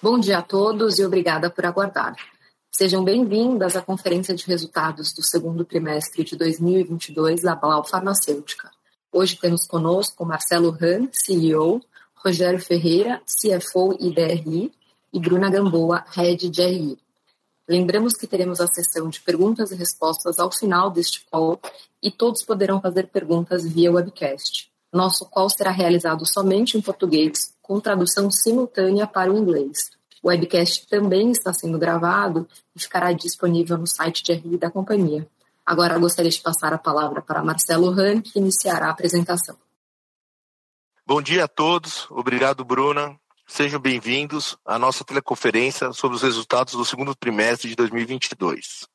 Bom dia a todos e obrigada por aguardar. Sejam bem-vindas à conferência de resultados do segundo trimestre de 2022 da Blau Farmacêutica. Hoje temos conosco Marcelo Hahn, CEO, Rogério Ferreira, CFO e DRI, e Bruna Gamboa, Head de RI. Lembramos que teremos a sessão de perguntas e respostas ao final deste call e todos poderão fazer perguntas via webcast. Nosso call será realizado somente em português, com tradução simultânea para o inglês. O webcast também está sendo gravado e ficará disponível no site de RI da companhia. Agora gostaria de passar a palavra para Marcelo Hahn, que iniciará a apresentação. Bom dia a todos. Obrigado, Bruna. Sejam bem-vindos à nossa teleconferência sobre os resultados do segundo trimestre de 2022.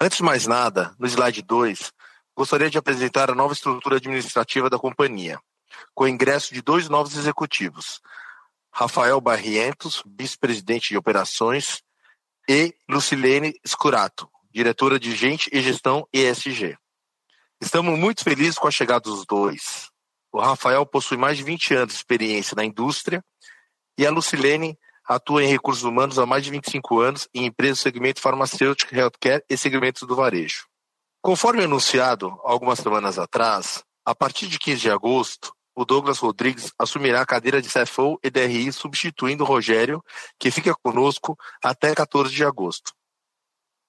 Antes de mais nada, no slide 2, gostaria de apresentar a nova estrutura administrativa da companhia, com o ingresso de dois novos executivos, Rafael Barrientos, vice-presidente de operações, e Lucilene Scurato, diretora de Gente e Gestão ESG. Estamos muito felizes com a chegada dos dois. O Rafael possui mais de 20 anos de experiência na indústria e a Lucilene atua em recursos humanos há mais de 25 anos em empresas do segmento farmacêutico, healthcare e segmentos do varejo. Conforme anunciado algumas semanas atrás, a partir de 15 de agosto, o Douglas Rodrigues assumirá a cadeira de CFO e DRI, substituindo o Rogério, que fica conosco até 14 de agosto.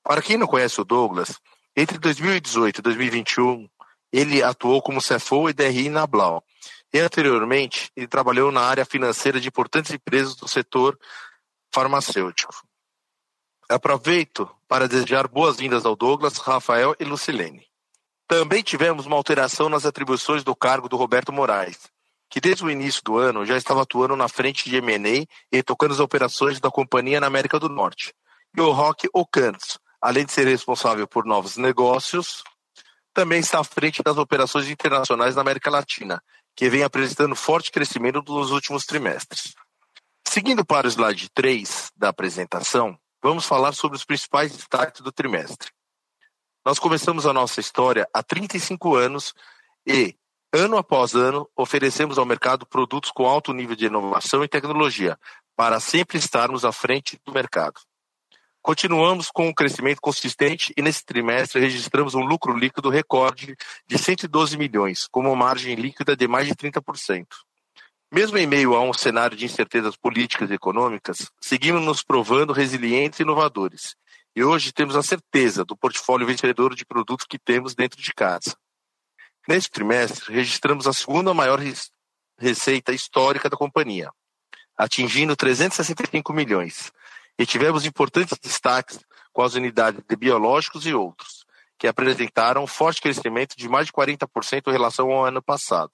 Para quem não conhece o Douglas, entre 2018 e 2021, ele atuou como CFO e DRI na Blau, e anteriormente, ele trabalhou na área financeira de importantes empresas do setor farmacêutico. Aproveito para desejar boas-vindas ao Douglas, Rafael e Lucilene. Também tivemos uma alteração nas atribuições do cargo do Roberto Moraes, que desde o início do ano já estava atuando na frente de M&A e tocando as operações da companhia na América do Norte. E o Roque Ocantos, além de ser responsável por novos negócios, também está à frente das operações internacionais na América Latina, que vem apresentando forte crescimento nos últimos trimestres. Seguindo para o slide 3 da apresentação, vamos falar sobre os principais destaques do trimestre. Nós começamos a nossa história há 35 anos e, ano após ano, oferecemos ao mercado produtos com alto nível de inovação e tecnologia, para sempre estarmos à frente do mercado. Continuamos com um crescimento consistente e nesse trimestre registramos um lucro líquido recorde de 112 milhões, com uma margem líquida de mais de 30%. Mesmo em meio a um cenário de incertezas políticas e econômicas, seguimos nos provando resilientes e inovadores. E hoje temos a certeza do portfólio vencedor de produtos que temos dentro de casa. Neste trimestre, registramos a segunda maior receita histórica da companhia, atingindo 365 milhões, e tivemos importantes destaques com as unidades de biológicos e outros, que apresentaram um forte crescimento de mais de 40% em relação ao ano passado,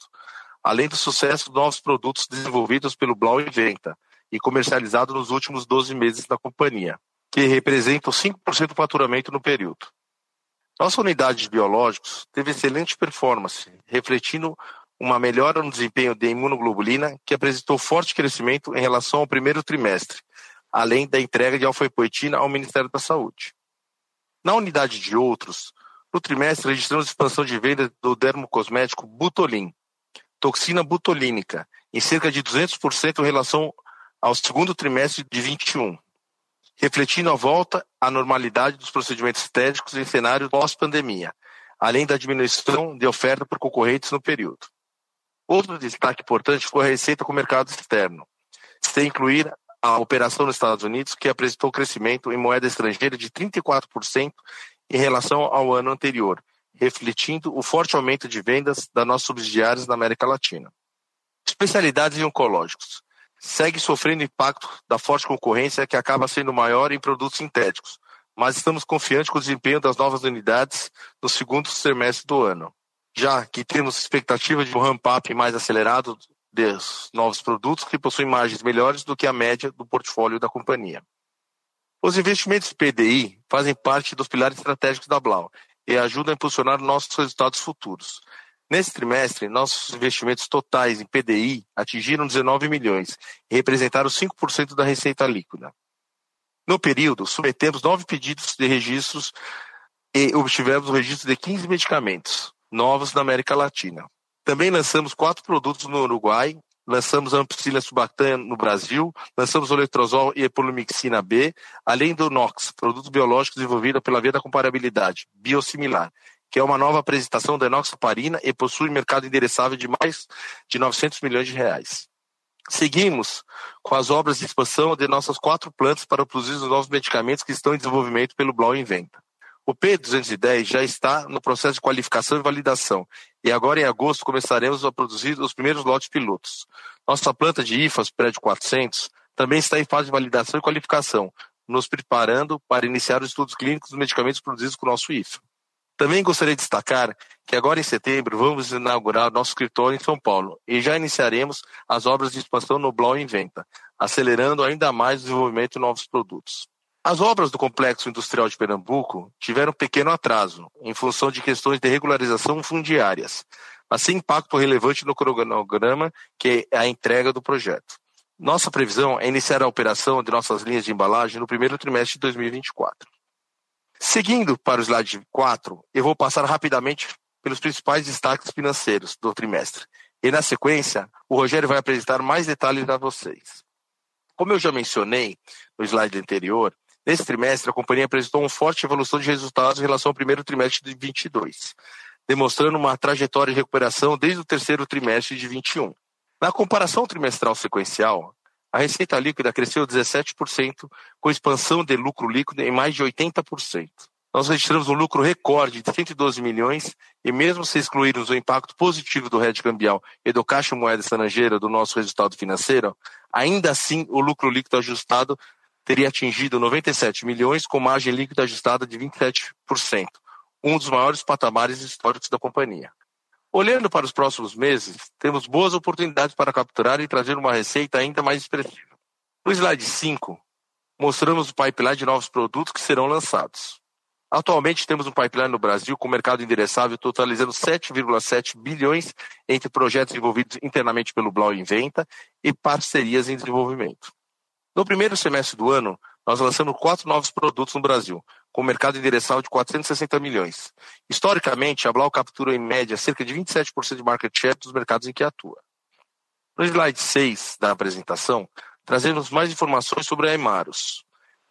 além do sucesso dos novos produtos desenvolvidos pelo Blau Inventa e comercializados nos últimos 12 meses da companhia, que representam 5% do faturamento no período. Nossa unidade de biológicos teve excelente performance, refletindo uma melhora no desempenho de imunoglobulina, que apresentou forte crescimento em relação ao primeiro trimestre, além da entrega de alfa-epoetina ao Ministério da Saúde. Na unidade de outros, no trimestre registramos expansão de venda do dermocosmético Butolin, toxina butolínica, em cerca de 200% em relação ao segundo trimestre de 21, refletindo a volta à normalidade dos procedimentos estéticos em cenário pós-pandemia, além da diminuição de oferta por concorrentes no período. Outro destaque importante foi a receita com o mercado externo, sem incluir a operação nos Estados Unidos, que apresentou crescimento em moeda estrangeira de 34% em relação ao ano anterior, refletindo o forte aumento de vendas das nossas subsidiárias na América Latina. Especialidades oncológicos. Segue sofrendo impacto da forte concorrência que acaba sendo maior em produtos sintéticos, mas estamos confiantes com o desempenho das novas unidades no segundo semestre do ano, já que temos expectativa de um ramp-up mais acelerado dos novos produtos que possuem margens melhores do que a média do portfólio da companhia. Os investimentos PDI fazem parte dos pilares estratégicos da Blau e ajudam a impulsionar nossos resultados futuros. Nesse trimestre, nossos investimentos totais em PDI atingiram 19 milhões e representaram 5% da receita líquida. No período, submetemos nove pedidos de registros e obtivemos o registro de 15 medicamentos novos na América Latina. Também lançamos quatro produtos no Uruguai lançamos a ampicilina subactânia no Brasil, lançamos o letrozol e epolumixina B, além do NOx, produto biológico desenvolvido pela via da comparabilidade, biosimilar, que é uma nova apresentação da enoxaparina e possui mercado endereçável de mais de 900 milhões de reais. Seguimos com as obras de expansão de nossas quatro plantas para produzir os novos medicamentos que estão em desenvolvimento pelo Blau Inventa. O P210 já está no processo de qualificação e validação, e agora em agosto começaremos a produzir os primeiros lotes pilotos. Nossa planta de IFAS, prédio 400, também está em fase de validação e qualificação, nos preparando para iniciar os estudos clínicos dos medicamentos produzidos com o nosso IFA. Também gostaria de destacar que agora em setembro vamos inaugurar nosso escritório em São Paulo e já iniciaremos as obras de expansão no Blau Inventa, acelerando ainda mais o desenvolvimento de novos produtos. As obras do Complexo Industrial de Pernambuco tiveram pequeno atraso, em função de questões de regularização fundiárias, mas sem impacto relevante no cronograma, que é a entrega do projeto. Nossa previsão é iniciar a operação de nossas linhas de embalagem no primeiro trimestre de 2024. Seguindo para o slide 4, eu vou passar rapidamente pelos principais destaques financeiros do trimestre. E na sequência, o Rogério vai apresentar mais detalhes a vocês. Como eu já mencionei no slide anterior, Nesse trimestre, a companhia apresentou uma forte evolução de resultados em relação ao primeiro trimestre de 2022, demonstrando uma trajetória de recuperação desde o terceiro trimestre de 2021. Na comparação trimestral sequencial, a receita líquida cresceu 17%, com expansão de lucro líquido em mais de 80%. Nós registramos um lucro recorde de 112 milhões e mesmo se excluirmos o impacto positivo do hedge cambial e do caixa moeda estrangeira do nosso resultado financeiro, ainda assim o lucro líquido ajustado teria atingido 97 milhões com margem líquida ajustada de 27%, um dos maiores patamares históricos da companhia. Olhando para os próximos meses, temos boas oportunidades para capturar e trazer uma receita ainda mais expressiva. No slide 5, mostramos o pipeline de novos produtos que serão lançados. Atualmente temos um pipeline no Brasil com mercado endereçável totalizando 7,7 bilhões entre projetos envolvidos internamente pelo Blau Inventa e parcerias em desenvolvimento. No primeiro semestre do ano, nós lançamos quatro novos produtos no Brasil, com mercado endereçável de 460 milhões. Historicamente, a Blau captura em média cerca de 27% de market share dos mercados em que atua. No slide 6 da apresentação, trazemos mais informações sobre a Emaros.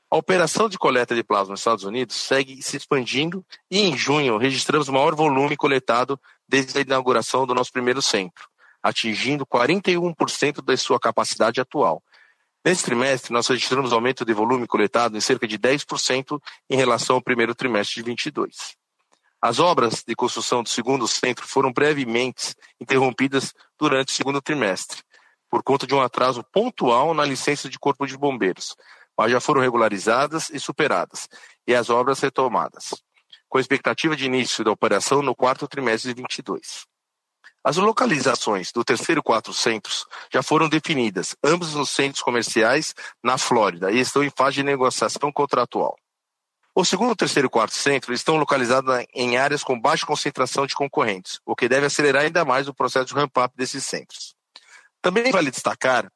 A operação de coleta de plasma nos Estados Unidos segue se expandindo e em junho registramos o maior volume coletado desde a inauguração do nosso primeiro centro, atingindo 41% da sua capacidade atual, Nesse trimestre, nós registramos aumento de volume coletado em cerca de 10% em relação ao primeiro trimestre de 22. As obras de construção do segundo centro foram brevemente interrompidas durante o segundo trimestre, por conta de um atraso pontual na licença de Corpo de Bombeiros, mas já foram regularizadas e superadas, e as obras retomadas, com expectativa de início da operação no quarto trimestre de 22. As localizações do terceiro e quatro centros já foram definidas, ambos nos centros comerciais na Flórida, e estão em fase de negociação contratual. O segundo, terceiro e quarto centro estão localizados em áreas com baixa concentração de concorrentes, o que deve acelerar ainda mais o processo de ramp-up desses centros. Também vale destacar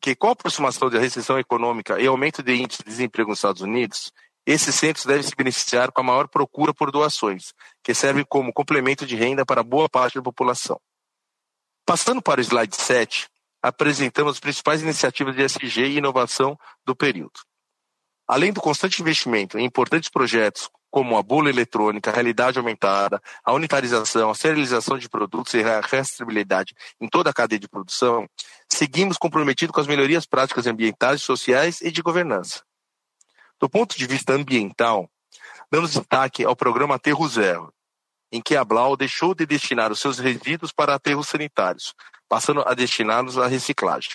que, com a aproximação da recessão econômica e aumento de índice de desemprego nos Estados Unidos, esses centros devem se beneficiar com a maior procura por doações, que servem como complemento de renda para boa parte da população. Passando para o slide 7, apresentamos as principais iniciativas de SG e inovação do período. Além do constante investimento em importantes projetos como a bula eletrônica, a realidade aumentada, a unitarização, a serialização de produtos e a rastreabilidade em toda a cadeia de produção, seguimos comprometidos com as melhorias práticas ambientais, sociais e de governança. Do ponto de vista ambiental, damos destaque ao programa Aterro Zero, em que a Blau deixou de destinar os seus resíduos para aterros sanitários, passando a destiná-los à reciclagem.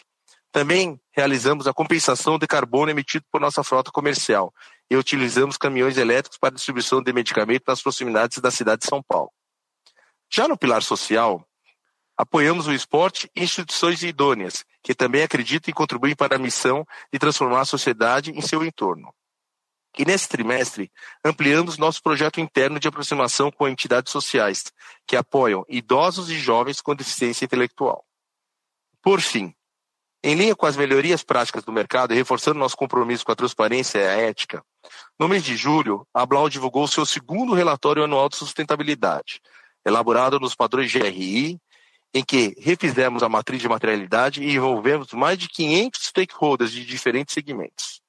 Também realizamos a compensação de carbono emitido por nossa frota comercial e utilizamos caminhões elétricos para distribuição de medicamentos nas proximidades da cidade de São Paulo. Já no pilar social, apoiamos o esporte e instituições idôneas, que também acreditam e contribuem para a missão de transformar a sociedade em seu entorno. E nesse trimestre, ampliamos nosso projeto interno de aproximação com entidades sociais, que apoiam idosos e jovens com deficiência intelectual. Por fim, em linha com as melhorias práticas do mercado e reforçando nosso compromisso com a transparência e a ética, no mês de julho, a Blau divulgou seu segundo relatório anual de sustentabilidade, elaborado nos padrões GRI em que refizemos a matriz de materialidade e envolvemos mais de 500 stakeholders de diferentes segmentos.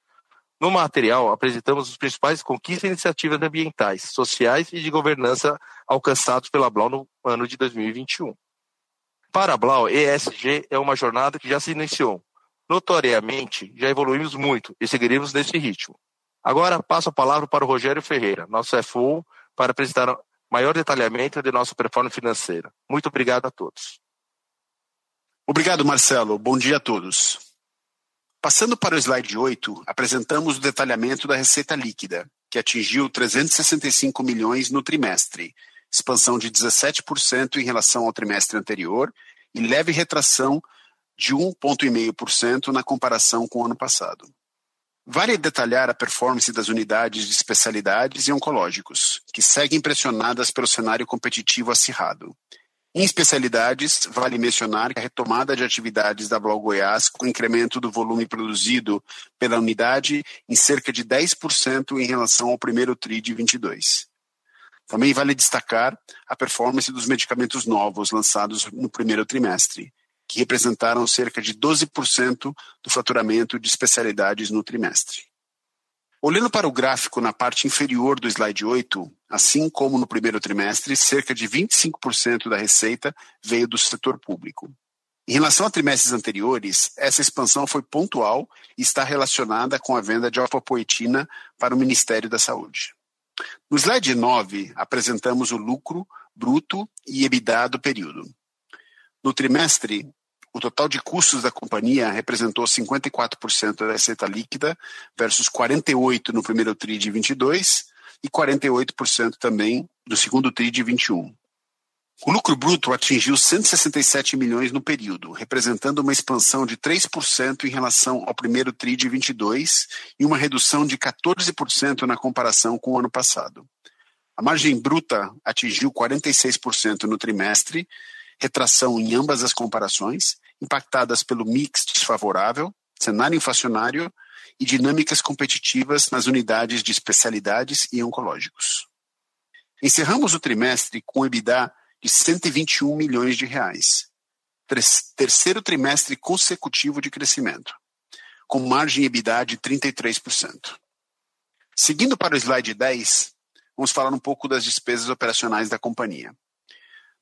No material, apresentamos os principais conquistas e iniciativas ambientais, sociais e de governança alcançados pela Blau no ano de 2021. Para a Blau, ESG é uma jornada que já se iniciou. Notoriamente, já evoluímos muito e seguiremos nesse ritmo. Agora, passo a palavra para o Rogério Ferreira, nosso FO, para apresentar maior detalhamento de nossa performance financeira. Muito obrigado a todos. Obrigado, Marcelo. Bom dia a todos. Passando para o slide 8, apresentamos o detalhamento da receita líquida, que atingiu 365 milhões no trimestre, expansão de 17% em relação ao trimestre anterior e leve retração de 1,5% na comparação com o ano passado. Vale detalhar a performance das unidades de especialidades e oncológicos, que seguem pressionadas pelo cenário competitivo acirrado. Em especialidades, vale mencionar que a retomada de atividades da Blau Goiás, com incremento do volume produzido pela unidade em cerca de 10% em relação ao primeiro TRI de 22. Também vale destacar a performance dos medicamentos novos lançados no primeiro trimestre, que representaram cerca de 12% do faturamento de especialidades no trimestre. Olhando para o gráfico na parte inferior do slide 8, assim como no primeiro trimestre, cerca de 25% da receita veio do setor público. Em relação a trimestres anteriores, essa expansão foi pontual e está relacionada com a venda de alfapoetina para o Ministério da Saúde. No slide 9, apresentamos o lucro bruto e EBITDA do período. No trimestre, o total de custos da companhia representou 54% da receita líquida versus 48% no primeiro TRI de 22 e 48% também no segundo TRI de 21. O lucro bruto atingiu 167 milhões no período, representando uma expansão de 3% em relação ao primeiro TRI de 22 e uma redução de 14% na comparação com o ano passado. A margem bruta atingiu 46% no trimestre, retração em ambas as comparações, impactadas pelo mix desfavorável, cenário inflacionário e dinâmicas competitivas nas unidades de especialidades e oncológicos. Encerramos o trimestre com EBITDA de 121 milhões de reais, terceiro trimestre consecutivo de crescimento, com margem EBITDA de 33%. Seguindo para o slide 10, vamos falar um pouco das despesas operacionais da companhia.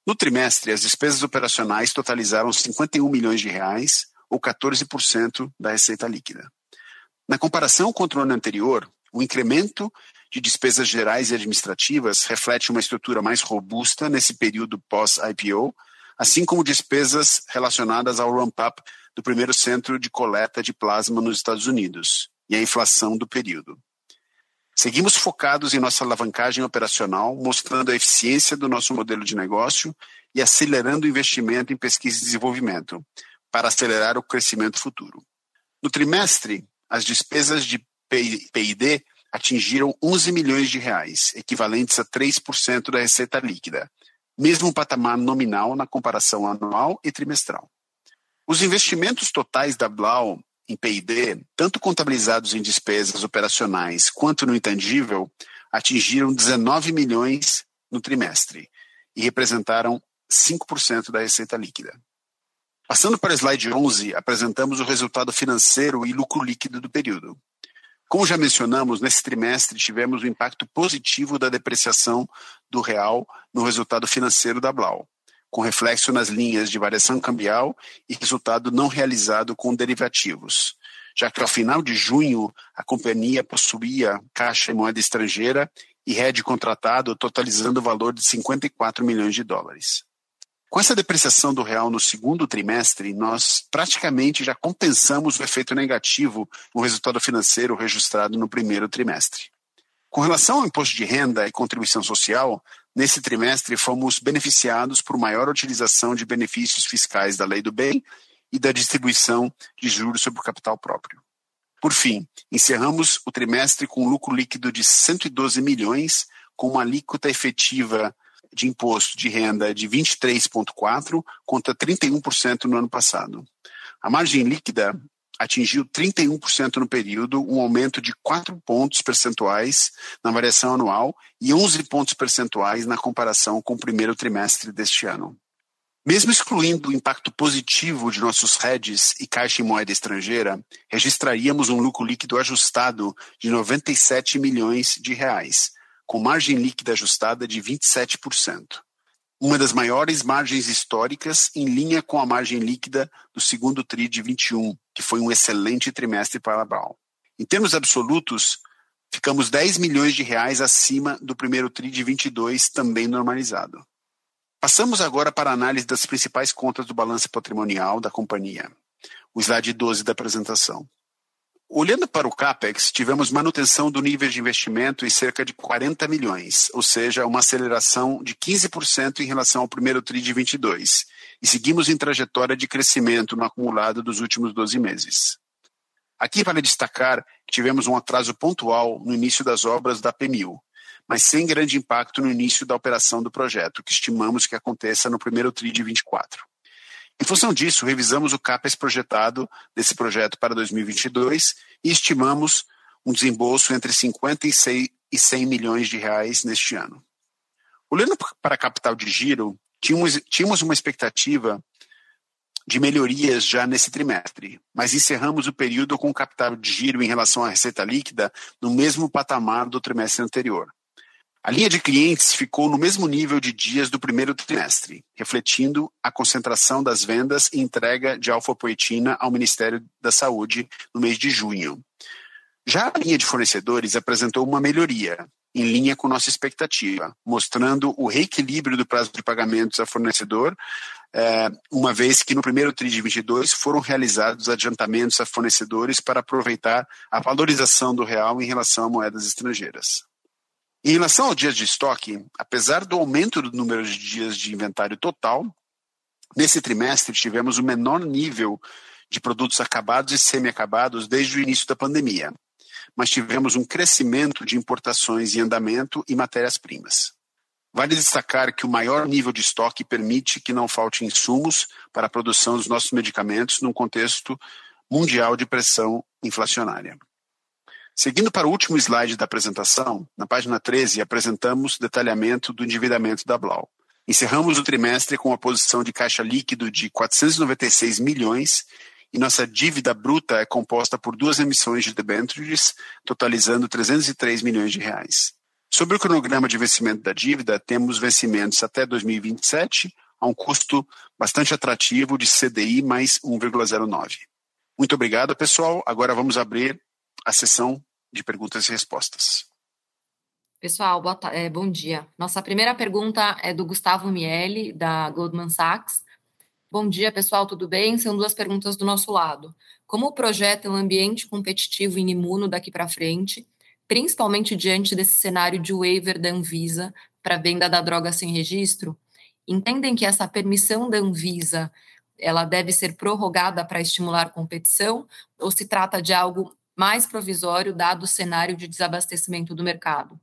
No trimestre, as despesas operacionais totalizaram 51 milhões de reais, ou 14% da receita líquida. Na comparação contra o ano anterior, o incremento de despesas gerais e administrativas reflete uma estrutura mais robusta nesse período pós-IPO, assim como despesas relacionadas ao ramp-up do primeiro centro de coleta de plasma nos Estados Unidos e a inflação do período. Seguimos focados em nossa alavancagem operacional, mostrando a eficiência do nosso modelo de negócio e acelerando o investimento em pesquisa e desenvolvimento, para acelerar o crescimento futuro. No trimestre, as despesas de PID atingiram 11 milhões de reais, equivalentes a 3% da receita líquida, mesmo patamar nominal na comparação anual e trimestral. Os investimentos totais da Blau em PID, tanto contabilizados em despesas operacionais quanto no intangível, atingiram 19 milhões no trimestre e representaram 5% da receita líquida. Passando para o slide 11, apresentamos o resultado financeiro e lucro líquido do período. Como já mencionamos, nesse trimestre tivemos o impacto positivo da depreciação do real no resultado financeiro da Blau, com reflexo nas linhas de variação cambial e resultado não realizado com derivativos, já que ao final de junho a companhia possuía caixa em moeda estrangeira e rede contratado totalizando o valor de 54 milhões de dólares. Com essa depreciação do real no segundo trimestre, nós praticamente já compensamos o efeito negativo no resultado financeiro registrado no primeiro trimestre. Com relação ao imposto de renda e contribuição social, Nesse trimestre, fomos beneficiados por maior utilização de benefícios fiscais da Lei do Bem e da distribuição de juros sobre o capital próprio. Por fim, encerramos o trimestre com um lucro líquido de 112 milhões, com uma alíquota efetiva de imposto de renda de 23,4% contra 31% no ano passado. A margem líquida atingiu 31% no período, um aumento de 4 pontos percentuais na variação anual e 11 pontos percentuais na comparação com o primeiro trimestre deste ano. Mesmo excluindo o impacto positivo de nossos hedges e caixa em moeda estrangeira, registraríamos um lucro líquido ajustado de 97 milhões de reais, com margem líquida ajustada de 27%. Uma das maiores margens históricas em linha com a margem líquida do segundo TRI de 21, que foi um excelente trimestre para a Brown. Em termos absolutos, ficamos 10 milhões de reais acima do primeiro TRI de 22, também normalizado. Passamos agora para a análise das principais contas do balanço patrimonial da companhia, o slide 12 da apresentação. Olhando para o CAPEX, tivemos manutenção do nível de investimento em cerca de 40 milhões, ou seja, uma aceleração de 15% em relação ao primeiro TRI de 22, e seguimos em trajetória de crescimento no acumulado dos últimos 12 meses. Aqui vale destacar que tivemos um atraso pontual no início das obras da PMIL, mas sem grande impacto no início da operação do projeto, que estimamos que aconteça no primeiro TRI de 24. Em função disso, revisamos o CAPES projetado desse projeto para 2022 e estimamos um desembolso entre 56 e 100 milhões de reais neste ano. Olhando para a capital de giro, tínhamos, tínhamos uma expectativa de melhorias já nesse trimestre, mas encerramos o período com capital de giro em relação à receita líquida no mesmo patamar do trimestre anterior. A linha de clientes ficou no mesmo nível de dias do primeiro trimestre, refletindo a concentração das vendas e entrega de alfa-poetina ao Ministério da Saúde no mês de junho. Já a linha de fornecedores apresentou uma melhoria, em linha com nossa expectativa, mostrando o reequilíbrio do prazo de pagamentos a fornecedor, é, uma vez que no primeiro TRI de 22 foram realizados adiantamentos a fornecedores para aproveitar a valorização do real em relação a moedas estrangeiras. Em relação ao dias de estoque, apesar do aumento do número de dias de inventário total, nesse trimestre tivemos o menor nível de produtos acabados e semi-acabados desde o início da pandemia, mas tivemos um crescimento de importações em andamento e matérias-primas. Vale destacar que o maior nível de estoque permite que não falte insumos para a produção dos nossos medicamentos num contexto mundial de pressão inflacionária. Seguindo para o último slide da apresentação, na página 13, apresentamos detalhamento do endividamento da Blau. Encerramos o trimestre com uma posição de caixa líquido de 496 milhões e nossa dívida bruta é composta por duas emissões de debêntures, totalizando 303 milhões de reais. Sobre o cronograma de vencimento da dívida, temos vencimentos até 2027, a um custo bastante atrativo de CDI mais 1,09. Muito obrigado, pessoal. Agora vamos abrir a sessão de perguntas e respostas. Pessoal, é, bom dia. Nossa primeira pergunta é do Gustavo Miele, da Goldman Sachs. Bom dia, pessoal, tudo bem? São duas perguntas do nosso lado. Como projeta um ambiente competitivo em imuno daqui para frente principalmente diante desse cenário de waiver da Anvisa para venda da droga sem registro, entendem que essa permissão da Anvisa ela deve ser prorrogada para estimular competição ou se trata de algo mais provisório dado o cenário de desabastecimento do mercado?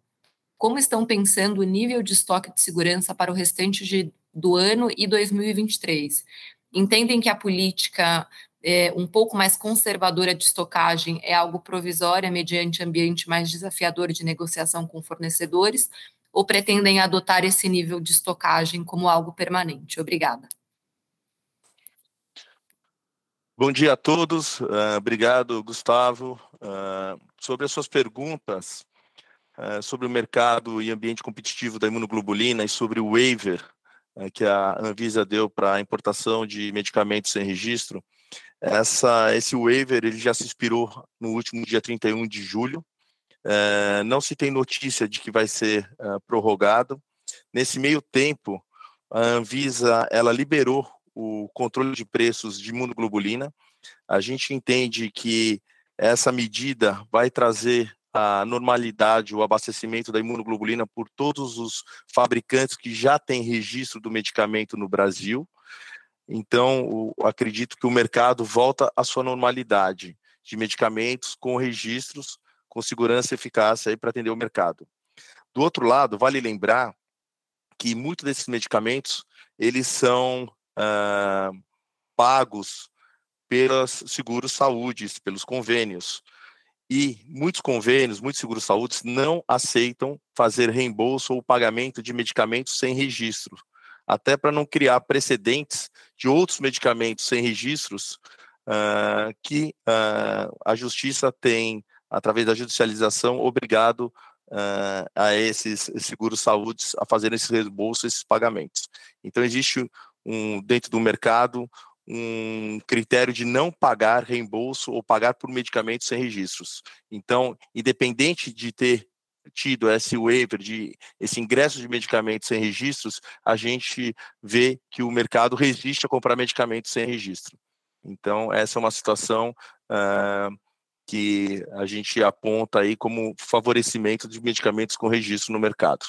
Como estão pensando o nível de estoque de segurança para o restante de, do ano e 2023? Entendem que a política é, um pouco mais conservadora de estocagem é algo provisório mediante ambiente mais desafiador de negociação com fornecedores, ou pretendem adotar esse nível de estocagem como algo permanente? Obrigada. Bom dia a todos, uh, obrigado, Gustavo. Uh, sobre as suas perguntas uh, sobre o mercado e ambiente competitivo da imunoglobulina e sobre o waiver que a Anvisa deu para a importação de medicamentos sem registro, essa, esse waiver ele já se expirou no último dia 31 de julho. É, não se tem notícia de que vai ser é, prorrogado. Nesse meio tempo, a Anvisa ela liberou o controle de preços de imunoglobulina. A gente entende que essa medida vai trazer a normalidade, o abastecimento da imunoglobulina por todos os fabricantes que já têm registro do medicamento no Brasil. Então, acredito que o mercado volta à sua normalidade de medicamentos com registros, com segurança e eficácia para atender o mercado. Do outro lado, vale lembrar que muitos desses medicamentos eles são ah, pagos pelos seguros saúde, pelos convênios. E muitos convênios, muitos seguros saúde não aceitam fazer reembolso ou pagamento de medicamentos sem registro. até para não criar precedentes de outros medicamentos sem registros uh, que uh, a justiça tem, através da judicialização, obrigado uh, a esses seguros saúde a fazerem esses reembolsos, esses pagamentos. Então, existe um, dentro do mercado um critério de não pagar reembolso ou pagar por medicamentos sem registros. Então, independente de ter tido esse waiver, de esse ingresso de medicamentos sem registros, a gente vê que o mercado resiste a comprar medicamentos sem registro. Então, essa é uma situação uh, que a gente aponta aí como favorecimento de medicamentos com registro no mercado.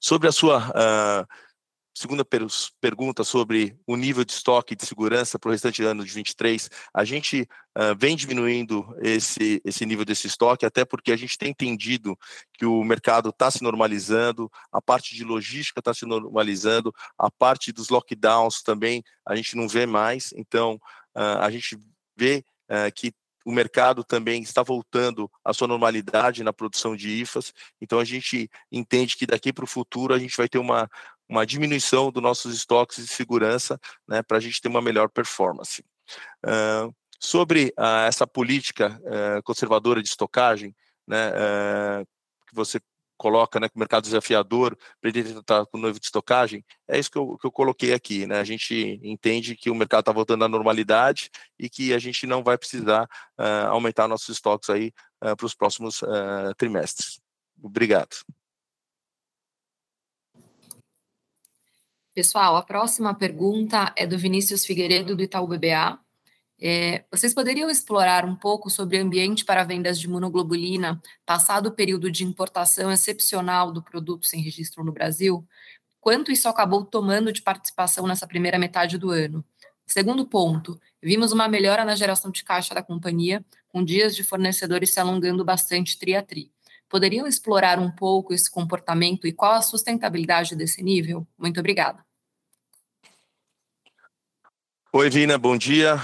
Sobre a sua uh, segunda per pergunta sobre o nível de estoque de segurança para o restante do ano de 23, a gente uh, vem diminuindo esse, esse nível desse estoque, até porque a gente tem entendido que o mercado está se normalizando, a parte de logística está se normalizando, a parte dos lockdowns também a gente não vê mais, então uh, a gente vê uh, que o mercado também está voltando à sua normalidade na produção de IFAs, então a gente entende que daqui para o futuro a gente vai ter uma, uma diminuição dos nossos estoques de segurança, né, para a gente ter uma melhor performance. Uh, sobre uh, essa política uh, conservadora de estocagem, né, que você coloca, né, que o mercado desafiador ele estar com novo de estocagem, é isso que eu, que eu coloquei aqui, né, a gente entende que o mercado está voltando à normalidade e que a gente não vai precisar aumentar nossos estoques aí para os próximos trimestres. Obrigado. Pessoal, a próxima pergunta é do Vinícius Figueiredo, do Itaú BBA. É, vocês poderiam explorar um pouco sobre o ambiente para vendas de imunoglobulina, passado o período de importação excepcional do produto sem registro no Brasil? Quanto isso acabou tomando de participação nessa primeira metade do ano? Segundo ponto, vimos uma melhora na geração de caixa da companhia, com dias de fornecedores se alongando bastante tri a tri. Poderiam explorar um pouco esse comportamento e qual a sustentabilidade desse nível? Muito obrigada. Oi, Vina, bom dia.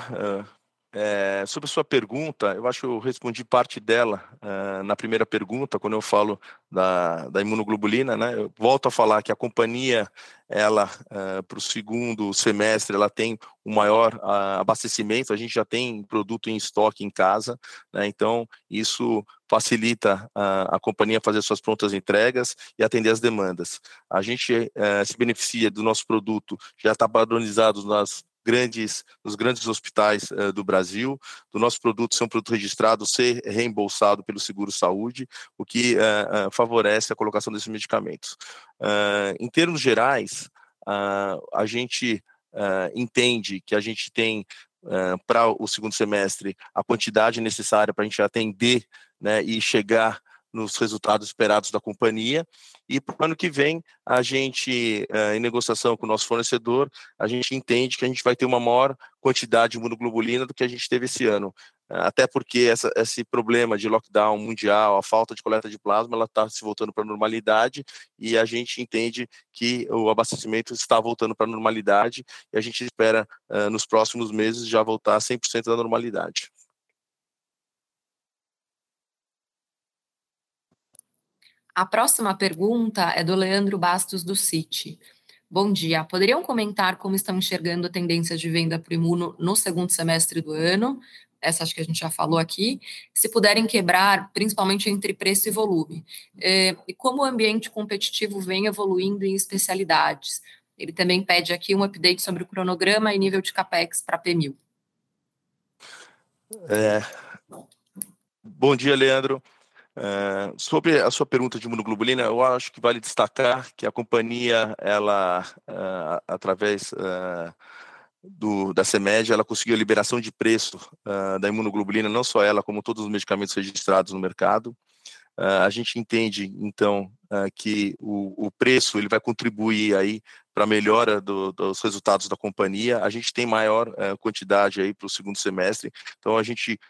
É, sobre a sua pergunta, eu acho que eu respondi parte dela uh, na primeira pergunta, quando eu falo da, da imunoglobulina, né? Eu volto a falar que a companhia, ela, uh, para o segundo semestre, ela tem o um maior uh, abastecimento, a gente já tem produto em estoque em casa, né? Então, isso facilita a companhia fazer suas prontas entregas e atender as demandas. A gente se beneficia do nosso produto, já está padronizado nas grandes, nos grandes hospitais uh, do Brasil, do nosso produto ser um produto registrado, ser reembolsado pelo Seguro Saúde, o que uh, uh, favorece a colocação desses medicamentos. em termos gerais, a gente entende que a gente tem para o segundo semestre a quantidade necessária para a gente atender né, e chegar nos resultados esperados da companhia. E para o ano que vem, a gente, eh, em negociação com o nosso fornecedor, a gente entende que a gente vai ter uma maior quantidade de imunoglobulina do que a gente teve esse ano. Até porque essa, esse problema de lockdown mundial, a falta de coleta de plasma, ela está se voltando para a normalidade e a gente entende que o abastecimento está voltando para a normalidade e a gente espera, uh, nos próximos meses, já voltar a 100% da normalidade. A próxima pergunta é do Leandro Bastos, do Citi. Bom dia. Poderiam comentar como estão enxergando a tendência de venda para o Imuno no segundo semestre do ano? Essa acho que a gente já falou aqui. Se puderem quebrar, principalmente entre preço e volume. É, e como o ambiente competitivo vem evoluindo em especialidades? Ele também pede aqui um update sobre o cronograma e nível de capex para P1000. É, bom dia, Leandro. Uh, sobre a sua pergunta de imunoglobulina, eu acho que vale destacar que a companhia, ela, uh, através uh, do, da CEMED, ela conseguiu a liberação de preço da imunoglobulina, não só ela, como todos os medicamentos registrados no mercado. a gente entende, então, que o, o, preço ele vai contribuir aí para a melhora do, dos resultados da companhia. A gente tem maior quantidade aí para o segundo semestre, então a gente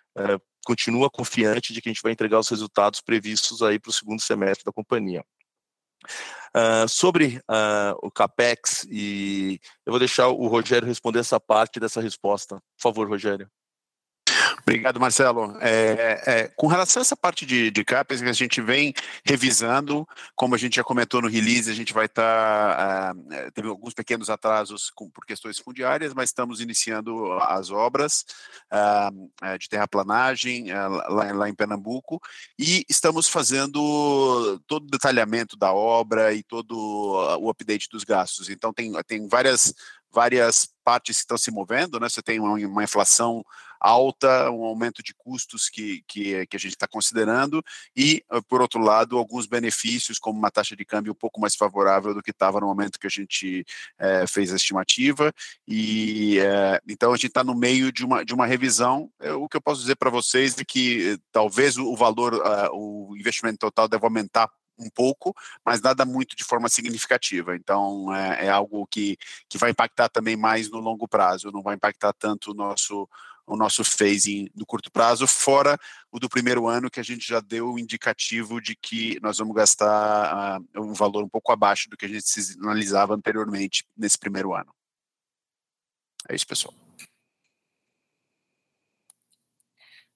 continua confiante de que a gente vai entregar os resultados previstos aí para o segundo semestre da companhia. Uh, sobre uh, o CAPEX, e eu vou deixar o Rogério responder essa parte dessa resposta. Por favor, Rogério. Obrigado, Marcelo. É, é, com relação a essa parte de, de CAPEX que a gente vem revisando, como a gente já comentou no release, a gente vai estar, tá, uh, teve alguns pequenos atrasos com, por questões fundiárias, mas estamos iniciando as obras uh, de terraplanagem uh, lá, lá, em Pernambuco e estamos fazendo todo o detalhamento da obra e todo o update dos gastos. Então, tem, tem várias várias partes que estão se movendo, né? Você tem uma inflação alta, um aumento de custos que, que, que a gente está considerando, e, ah, por outro lado, alguns benefícios, como uma taxa de câmbio um pouco mais favorável do que estava no momento que a gente é, fez a estimativa, e é, então a gente está no meio de uma, de uma revisão. É, o que eu posso dizer para vocês é que talvez o valor, uh, o investimento total deve aumentar um pouco, mas nada muito de forma significativa. Então, é, é, algo que, que vai impactar também mais no longo prazo, não vai impactar tanto o nosso, o nosso phasing no curto prazo, fora o do primeiro ano, que a gente já deu o indicativo de que nós vamos gastar uh, um valor um pouco abaixo do que a gente analisava anteriormente nesse primeiro ano. É isso, pessoal.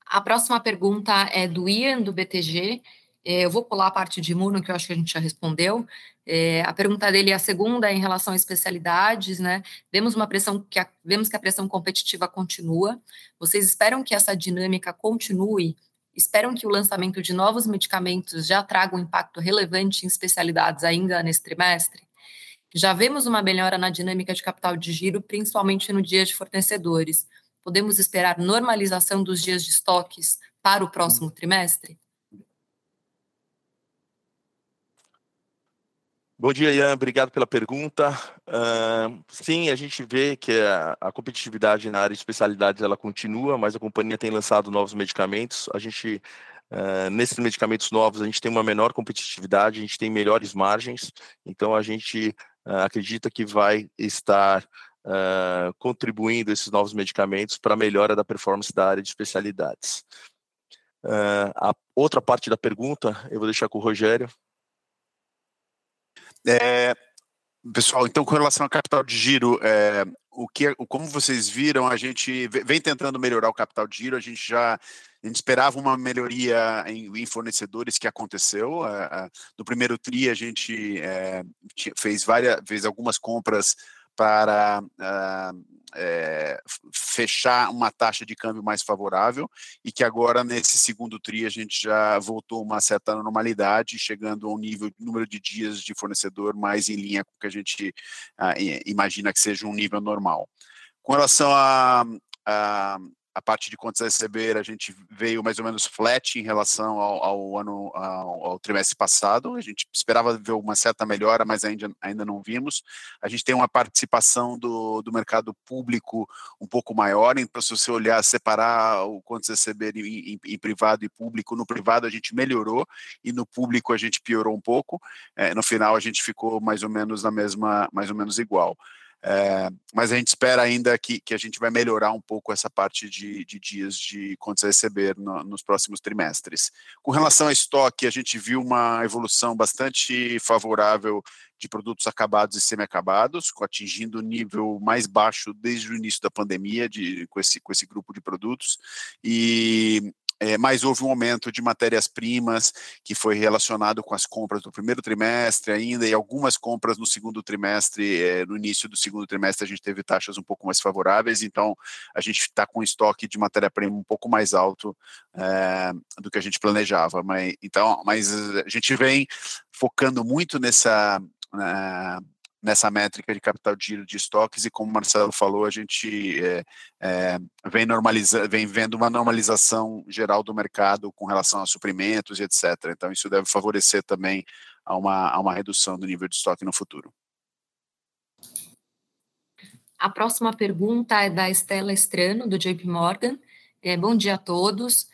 A próxima pergunta é do Ian, do BTG. É, eu vou pular a parte de imuno, que eu acho que a gente já respondeu. É, a pergunta dele, a segunda, é em relação a especialidades, né? Vemos uma pressão que a, vemos que a pressão competitiva continua. Vocês esperam que essa dinâmica continue? Esperam que o lançamento de novos medicamentos já traga um impacto relevante em especialidades ainda nesse trimestre? Já vemos uma melhora na dinâmica de capital de giro, principalmente no dia de fornecedores. Podemos esperar normalização dos dias de estoques para o próximo trimestre? Bom dia, Ian. Obrigado pela pergunta. Uh, sim, a gente vê que a, a, competitividade na área de especialidades ela continua, mas a companhia tem lançado novos medicamentos. A gente, uh, nesses medicamentos novos, a gente tem uma menor competitividade, a gente tem melhores margens. Então, a gente uh, acredita que vai estar contribuindo esses novos medicamentos para a melhora da performance da área de especialidades. a outra parte da pergunta eu vou deixar com o Rogério. É, pessoal, então com relação ao capital de giro, é, o que, como vocês viram, a gente vem tentando melhorar o capital de giro. A gente já a gente esperava uma melhoria em, em fornecedores que aconteceu. No primeiro tri a gente é, fez várias, fez algumas compras para é, fechar uma taxa de câmbio mais favorável e que agora nesse segundo tri a gente já voltou uma certa normalidade, chegando a um nível, número de dias de fornecedor mais em linha com o que a gente uh, imagina que seja um nível normal. Com relação a, a a parte de contas a receber, a gente veio mais ou menos flat em relação ao, ao ano, ao, ao, trimestre passado. A gente esperava ver uma certa melhora, mas ainda, ainda não vimos. A gente tem uma participação do, do mercado público um pouco maior, então se você olhar, separar o contas a receber em, em, em, privado e público, no privado a gente melhorou e no público a gente piorou um pouco. É, no final a gente ficou mais ou menos na mesma, mais ou menos igual. É, mas a gente espera ainda que, que a gente vai melhorar um pouco essa parte de, de dias de contas a receber no, nos próximos trimestres. Com relação a estoque, a gente viu uma evolução bastante favorável de produtos acabados e semi-acabados, atingindo o nível mais baixo desde o início da pandemia de, com, esse, com esse grupo de produtos. E é, mas houve um aumento de matérias-primas que foi relacionado com as compras do primeiro trimestre ainda e algumas compras no segundo trimestre, é, no início do segundo trimestre a gente teve taxas um pouco mais favoráveis, então a gente está com um estoque de matéria-prima um pouco mais alto é, do que a gente planejava, mas, então, mas a gente vem focando muito nessa nessa métrica de capital de giro de estoques e como o Marcelo falou, a gente é, é, vem, normaliza, vem vendo uma normalização geral do mercado com relação a suprimentos e etc. Então isso deve favorecer também a uma, a uma redução do nível de estoque no futuro. A próxima pergunta é da Estela Estrano, do JP Morgan. É, bom dia a todos.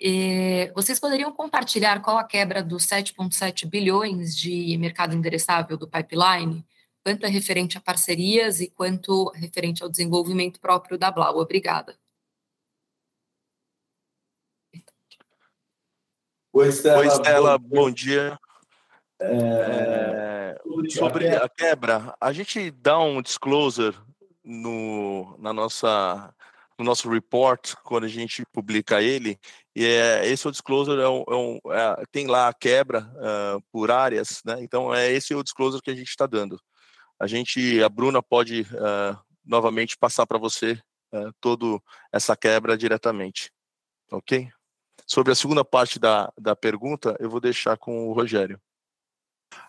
É, vocês poderiam compartilhar qual a quebra dos 7,7 bilhões de mercado endereçável do pipeline? Quanto é referente a parcerias e quanto referente ao desenvolvimento próprio da Blau. Obrigada. Oi, Estela, Oi, Estela bom, bom dia. É... É... sobre a quebra, a gente dá um disclosure no, na nossa no nosso report, quando a gente publica ele, e é, esse é o disclosure, é um, é um, é, tem lá a quebra uh, por áreas, né? então é esse o disclosure que a gente está dando. A gente, a Bruna pode uh, novamente passar para você uh, toda essa quebra diretamente, ok? Sobre a segunda parte da, da pergunta, eu vou deixar com o Rogério.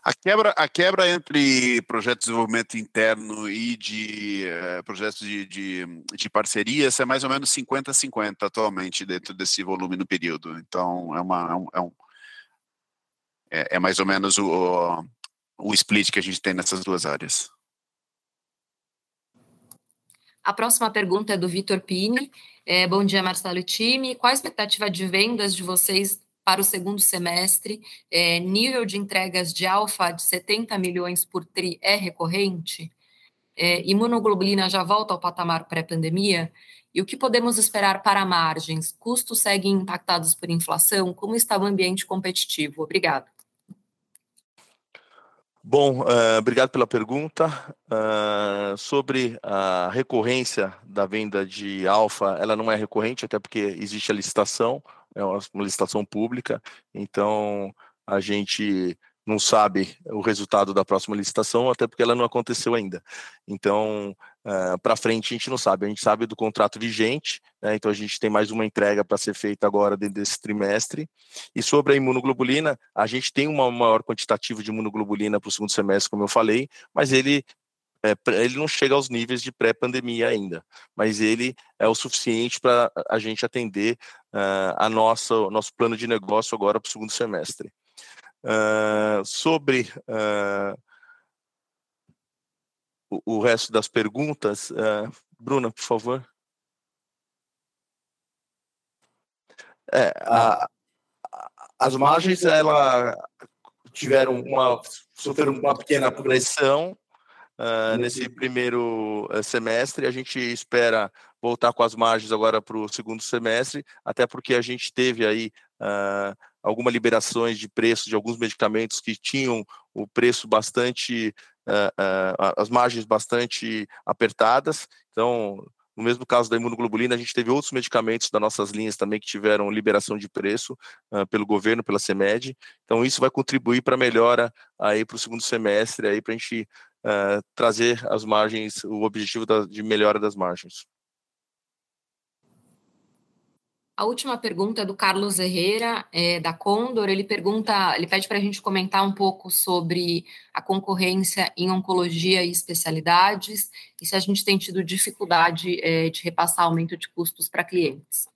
A quebra, a quebra entre projetos de desenvolvimento interno e de uh, projetos de, de, de, parcerias é mais ou menos 50-50 atualmente dentro desse volume no período. Então, é, uma, é, um, é, é mais ou menos o, o split que a gente tem nessas duas áreas. A próxima pergunta é do Vitor Pini. É, bom dia, Marcelo e time. Qual a expectativa de vendas de vocês para o segundo semestre? É, nível de entregas de alfa de 70 milhões por TRI é recorrente? É, imunoglobulina já volta ao patamar pré-pandemia? E o que podemos esperar para margens? Custos seguem impactados por inflação? Como está o ambiente competitivo? Obrigado. Bom, uh, obrigado pela pergunta. Uh, sobre a recorrência da venda de alfa, ela não é recorrente, até porque existe a licitação, é uma, uma licitação pública, então a gente não sabe o resultado da próxima licitação, até porque ela não aconteceu ainda. Então, uh, para frente, a gente não sabe. A gente sabe do contrato vigente, né, então a gente tem mais uma entrega para ser feita agora dentro desse trimestre. E sobre a imunoglobulina, a gente tem um maior quantitativo de imunoglobulina para o segundo semestre, como eu falei, mas ele é, ele não chega aos níveis de pré-pandemia ainda, mas ele é o suficiente para a gente atender uh, a nossa nosso plano de negócio agora para o segundo semestre. Uh, sobre uh, o, o, resto das perguntas, Bruna, por favor. É, a, as margens ela tiveram uma sofreram uma pequena progressão uh, nesse primeiro uh, semestre. A gente espera voltar com as margens agora para o segundo semestre, até porque a gente teve aí uh, algumas liberações de preço de alguns medicamentos que tinham o preço bastante, as margens bastante apertadas. Então, no mesmo caso da imunoglobulina, a gente teve outros medicamentos das nossas linhas também que tiveram liberação de preço uh, pelo governo, pela CEMED. Então, isso vai contribuir para a melhora aí para o segundo semestre, aí para a gente uh, trazer as margens, o objetivo da, de melhora das margens. A última pergunta é do Carlos Herrera, é, da Condor. Ele pergunta, ele pede para a gente comentar um pouco sobre a concorrência em oncologia e especialidades e se a gente tem tido dificuldade é, de repassar aumento de custos para clientes.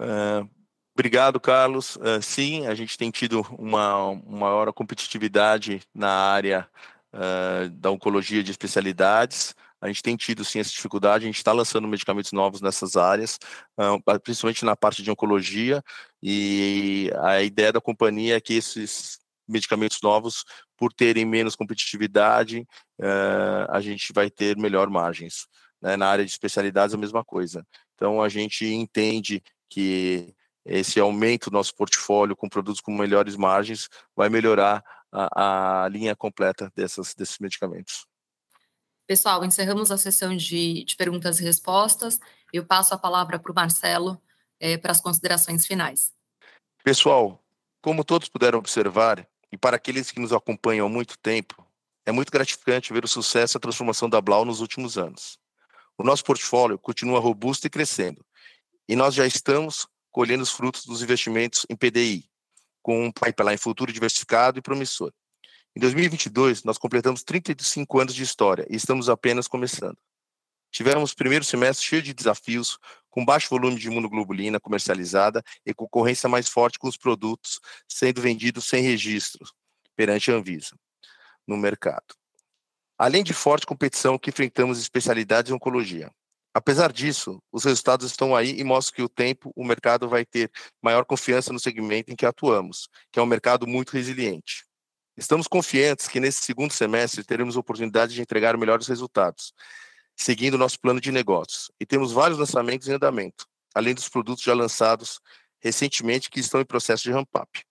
É, obrigado, Carlos. É, sim, a gente tem tido uma, uma maior competitividade na área é, da oncologia de especialidades. A gente tem tido sim essa dificuldade, a gente está lançando medicamentos novos nessas áreas, principalmente na parte de oncologia, e a ideia da companhia é que esses medicamentos novos, por terem menos competitividade, a gente vai ter melhor margens. Né? Na área de especialidades, a mesma coisa. Então, a gente entende que esse aumento do nosso portfólio com produtos com melhores margens vai melhorar a, a linha completa dessas, desses medicamentos. Pessoal, encerramos a sessão de, de perguntas e respostas. Eu passo a palavra para o Marcelo é, para as considerações finais. Pessoal, como todos puderam observar, e para aqueles que nos acompanham há muito tempo, é muito gratificante ver o sucesso e a transformação da Blau nos últimos anos. O nosso portfólio continua robusto e crescendo, e nós já estamos colhendo os frutos dos investimentos em PDI, com um pipeline futuro diversificado e promissor. Em 2022, nós completamos 35 anos de história e estamos apenas começando. Tivemos o primeiro semestre cheio de desafios, com baixo volume de imunoglobulina comercializada e concorrência mais forte com os produtos sendo vendidos sem registro perante a Anvisa no mercado. Além de forte competição que enfrentamos especialidades em oncologia. Apesar disso, os resultados estão aí e mostram que o tempo, o mercado vai ter maior confiança no segmento em que atuamos, que é um mercado muito resiliente. Estamos confiantes que nesse segundo semestre teremos oportunidade de entregar melhores resultados, seguindo nosso plano de negócios. E temos vários lançamentos em andamento, além dos produtos já lançados recentemente que estão em processo de ramp-up.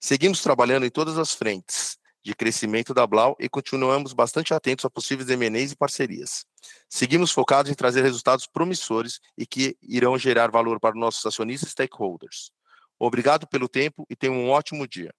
Seguimos trabalhando em todas as frentes, de crescimento da Blau e continuamos bastante atentos a possíveis M&As e parcerias. Seguimos focados em trazer resultados promissores e que irão gerar valor para nossos acionistas e stakeholders. Obrigado pelo tempo e tenham um ótimo dia.